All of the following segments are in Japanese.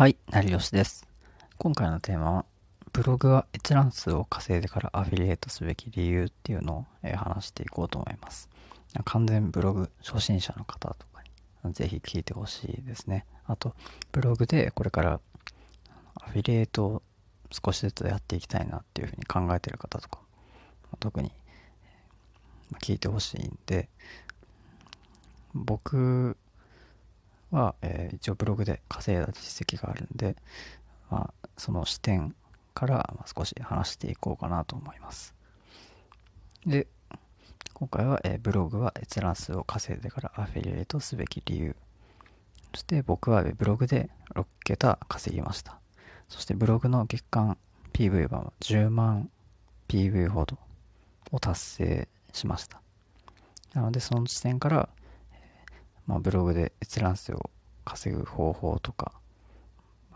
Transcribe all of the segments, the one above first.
はい、成吉です。今回のテーマは、ブログは閲覧数を稼いでからアフィリエイトすべき理由っていうのを、え話していこうと思います。完全ブログ初心者の方とかにぜひ聞いてほしいですね。あと、ブログでこれからアフィリエイトを少しずつやっていきたいなっていうふうに考えてる方とか、特に聞いてほしいんで、僕は、えー一応ブログで稼いだ実績があるんで、まあ、その視点から、少し話していこうかなと思います。で、今回は、えーブログは閲覧数を稼いでからアフィリエイトすべき理由。そして僕はブログで6桁稼ぎました。そしてブログの月間 PV 版は10万 PV ほどを達成しました。なのでその時点から、まあ、ブログで閲覧数を稼ぐ方法とか、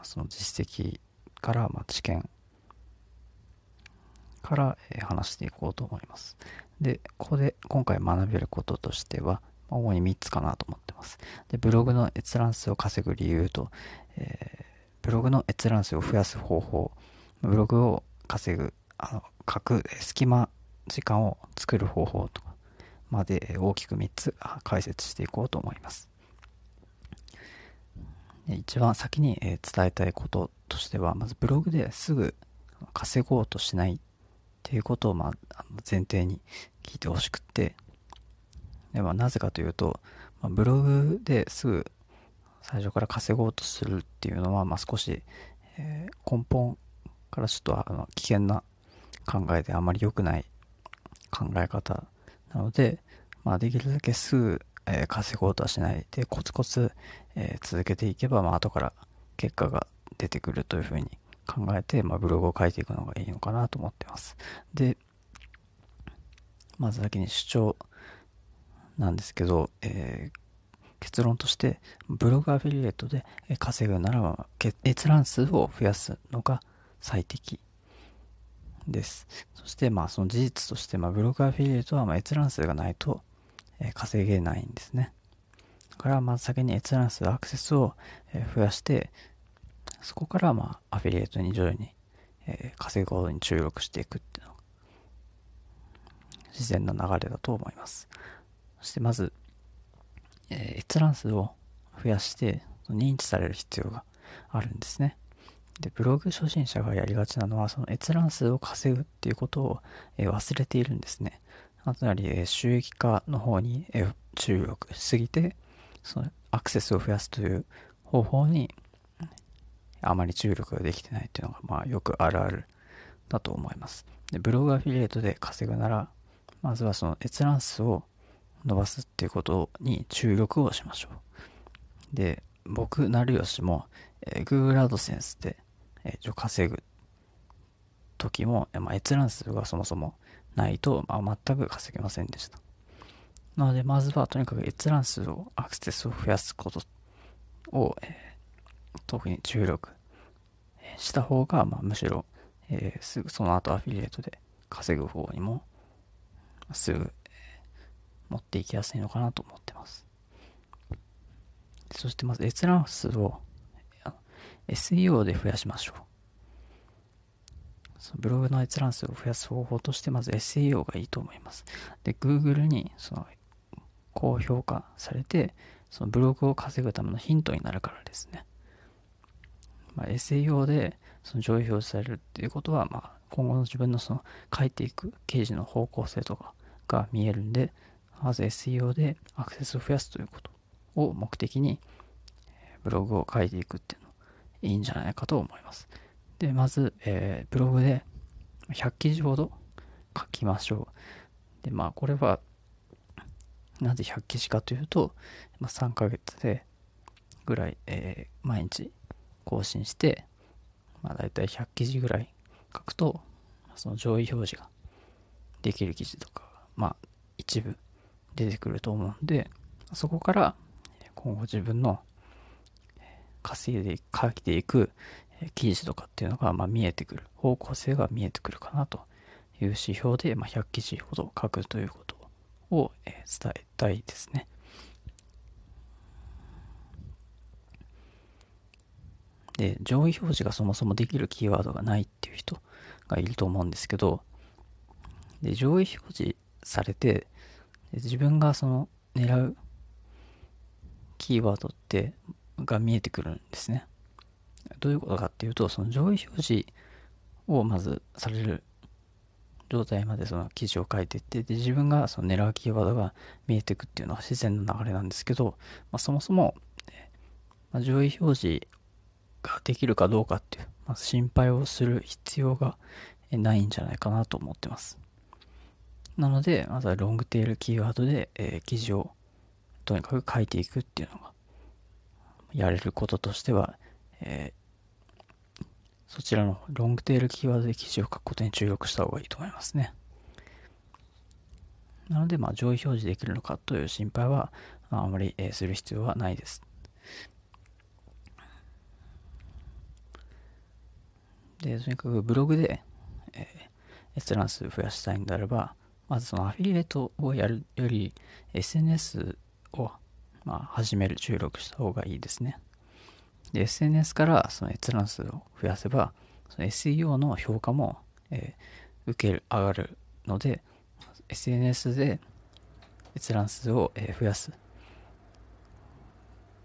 その実績から、まあ、知見から、え話していこうと思います。で、ここで今回学べることとしては、ま主に3つかなと思ってます。で、ブログの閲覧数を稼ぐ理由と、えーブログの閲覧数を増やす方法、ブログを稼ぐ、あの、書く隙間時間を作る方法とかまで大きく3つ解説していこうと思います。一番先に伝えたいこととしては、まずブログですぐ稼ごうとしないっていうことを、まあ、前提に聞いてほしくって、でまあ、なぜかというと、ま、ブログですぐ最初から稼ごうとするっていうのは、まあ、少し、えー根本からちょっとあの危険な考えであまり良くない考え方なので、まあ、できるだけすぐ、えー稼ごうとはしないでコツコツ、えー続けていけば、まあ後から結果が出てくるというふうに考えて、まあ、ブログを書いていくのがいいのかなと思ってます。でまず先に主張なんですけど、えー結論としてブログアフィリエイトでえ稼ぐならばけ閲覧数を増やすのが最適です。そしてまあその事実としてまあブログアフィリエイトはま閲覧数がないとえ稼げないんですね。だからまず先に閲覧数アクセスをえ増やしてそこからまあアフィリエイトに徐々にえ稼ぐことに注力していくっていうのが自然な流れだと思います。そしてまずえ閲覧数を増やして認知される必要があるんですね。で、ブログ初心者がやりがちなのは、その閲覧数を稼ぐっていうことを、え忘れているんですね。つまり、え収益化の方に、え注力しすぎて、そのアクセスを増やすという方法にあまり注力ができてないっていうのが、まあ、よくあるあるだと思います。で、ブログアフィリエイトで稼ぐなら、まずはその閲覧数を伸ばすっていうことに注力をしましょう。で、僕、成吉も、えー Google AdSense で、えー一応稼ぐ時も、まあ、閲覧数がそもそもないと、まあ、全く稼げませんでした。なので、まずはとにかく閲覧数を、アクセスを増やすことを、えー特に注力した方が、まあ、むしろ、えーすぐその後アフィリエイトで稼ぐ方にも、すぐ、えー持っていきやすいのかなと思ってます。そしてまず閲覧数を SEO で増やしましょう。ブログの閲覧数を増やす方法としてまず SEO がいいと思います。で、Google にその高評価されて、そのブログを稼ぐためのヒントになるからですね。まあ、SEO でその上位表示されるっていうことは、まあ、今後の自分のその書いていく記事の方向性とかが見えるんで、まず SEO でアクセスを増やすということを目的にブログを書いていくっていうのいいんじゃないかと思います。で、まず、えーブログで100記事ほど書きましょう。で、まあこれはなぜ100記事かというと、まあ、3ヶ月でぐらい、えー毎日更新して、まあ大体100記事ぐらい書くと、その上位表示ができる記事とか、まあ一部出てくると思うんで、そこから今後自分の稼いで書いていく記事とかっていうのがまあ見えてくる、方向性が見えてくるかなという指標で、まあ、100記事ほど書くということをえ伝えたいですね。で、上位表示がそもそもできるキーワードがないっていう人がいると思うんですけど、で、上位表示されて、自分がその狙うキーワードってが見えてくるんですね。どういうことかっていうと、その上位表示をまずされる状態までその記事を書いていって、で、自分がその狙うキーワードが見えてくっていうのは自然な流れなんですけど、まあ、そもそも、まあ、上位表示ができるかどうかっていう、まず心配をする必要がないんじゃないかなと思ってます。なので、まずはロングテールキーワードで、えー、記事をとにかく書いていくっていうのが、やれることとしては、えー、そちらのロングテールキーワードで記事を書くことに注力した方がいいと思いますね。なので、まあ、上位表示できるのかという心配は、まあ、あまり、えー、する必要はないです。で、とにかくブログで、えー、閲覧数増やしたいんであれば、まずそのアフィリエイトをやるより SNS を、まあ、始める注力した方がいいですね。で、SNS からその閲覧数を増やせば、その SEO の評価も、えー、受ける、上がるので、SNS で閲覧数を、えー、増やす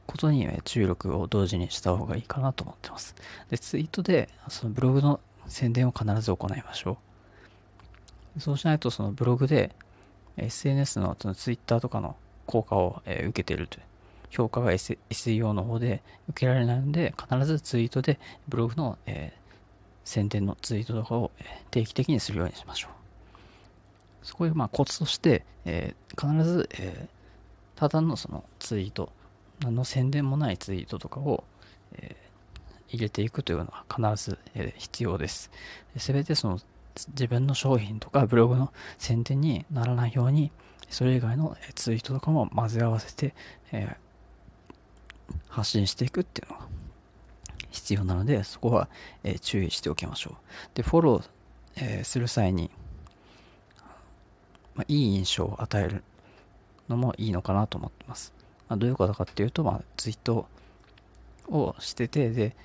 ことに注力を同時にした方がいいかなと思ってます。で、ツイートでそのブログの宣伝を必ず行いましょう。そうしないとそのブログで SNS のその Twitter とかの効果を、え受けているという評価が、SEO の方で受けられないので、必ずツイートでブログの、え、宣伝のツイートとかを定期的にするようにしましょう。そこでまあコツとして、えー、必ず、えー、ただのそのツイート、何の宣伝もないツイートとかを、えー、入れていくというのは必ず、え必要です。すべてその自分の商品とかブログの宣伝にならないように、それ以外のツイートとかも混ぜ合わせて、えー、発信していくっていうのが必要なので、そこは、えー、注意しておきましょう。で、フォロー、えー、する際に、まあ、いい印象を与えるのもいいのかなと思ってます。まあ、どういうことかっていうと、まあ、ツイートをしてて、で、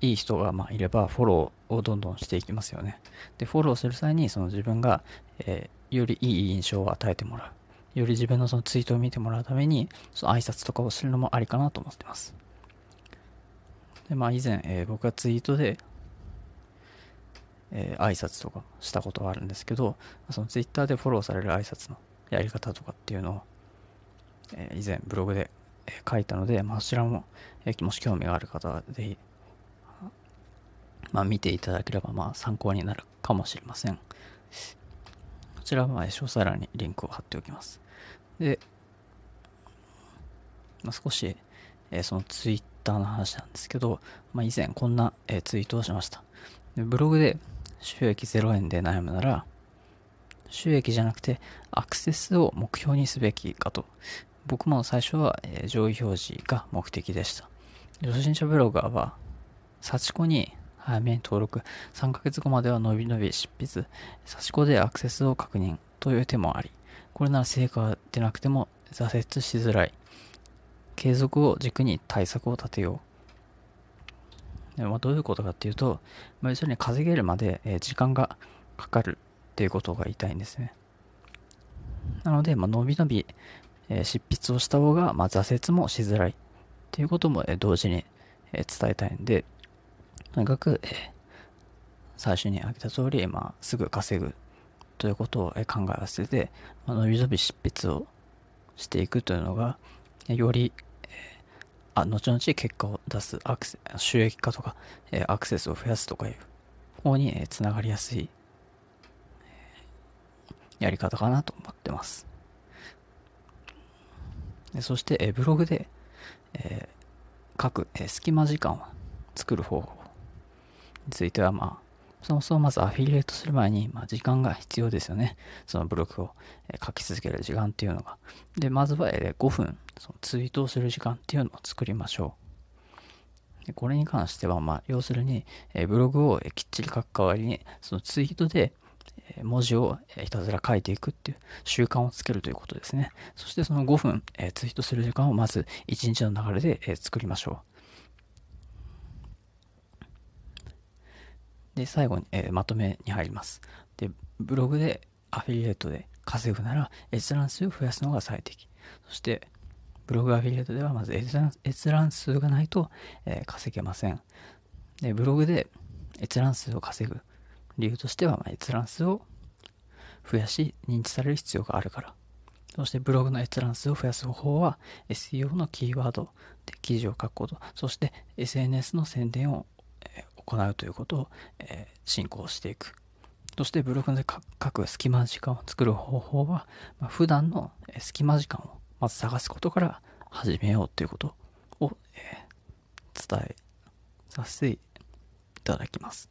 いい人がまあいればフォローをどんどんしていきますよね。で、フォローする際にその自分が、えよりいい印象を与えてもらう。より自分のそのツイートを見てもらうために、その挨拶とかをするのもありかなと思ってます。で、まあ以前、えー、僕がツイートで、えー、挨拶とかしたことがあるんですけど、そのツイッターでフォローされる挨拶のやり方とかっていうのを、えー、以前ブログで、書いたので、まあそちらも、えもし興味がある方はぜひ、まあ見ていただければまあ参考になるかもしれません。ちらは詳細欄にリンクを貼っておきます。で、まあ、少し、えー、そのツイッターの話なんですけど、まあ、以前こんな、えー、ツイートをしました。でブログで収益0円で悩むなら、収益じゃなくてアクセスを目標にすべきかと。僕も最初は、えー、上位表示が目的でした。初心者ブロガーは、幸子に早めに登録。3ヶ月後までは伸び伸び執筆。差し子でアクセスを確認という手もあり。これなら成果が出なくても挫折しづらい。継続を軸に対策を立てよう。でまあ、どういうことかっていうと、まあ、要するに稼げるまで、時間がかかるっていうことが言いたいんですね。なので、まあ、伸び伸び、執筆をした方が、まあ、挫折もしづらいっていうことも、同時に、伝えたいんで、とにかく、えー、最初に挙げた通り、まあ、すぐ稼ぐということを考え合わせて、まあ、伸び伸び執筆をしていくというのが、より、えー、あ後々結果を出すアクセ収益化とか、えー、アクセスを増やすとかいう方に、えー、つながりやすい、えー、やり方かなと思ってます。そして、えー、ブログで、えー、書く、えー、隙間時間を作る方法については、まあ、そもそもまずアフィリエイトする前に、まあ、時間が必要ですよね。そのブログを、書き続ける時間っていうのが。で、まずは、5分、そのツイートをする時間っていうのを作りましょう。でこれに関しては、まあ、要するに、ブログを、きっちり書く代わりに、そのツイートで、文字を、ひたすら書いていくっていう習慣をつけるということですね。そしてその5分、えツイートする時間をまず1日の流れで、え作りましょう。で、最後に、えー、まとめに入ります。で、ブログでアフィリエイトで稼ぐなら閲覧数を増やすのが最適。そして、ブログアフィリエイトではまず閲覧数がないと、えー、稼げません。で、ブログで閲覧数を稼ぐ理由としては、まあ、閲覧数を増やし認知される必要があるから。そしてブログの閲覧数を増やす方法は SEO のキーワードで記事を書くこと、そして SNS の宣伝を、行うということを、え進行していく。そしてブログで書く隙間時間を作る方法は、まあ、普段の隙間時間をまず探すことから始めようということを、え伝えさせていただきます。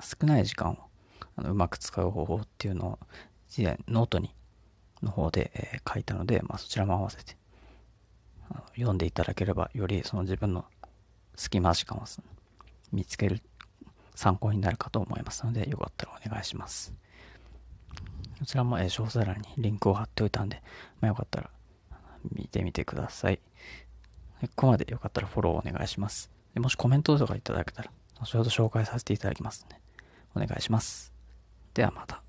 少ない時間をあのうまく使う方法っていうのを以前ノートにの方で、えー、書いたので、まあ、そちらも合わせて読んでいただければよりその自分の隙間時間を見つける参考になるかと思いますのでよかったらお願いしますこちらも、え、詳細欄にリンクを貼っておいたんで、まあ、よかったら見てみてくださいここまでよかったらフォローお願いしますもしコメントとかいただけたら後ほど紹介させていただきますねお願いします。ではまた。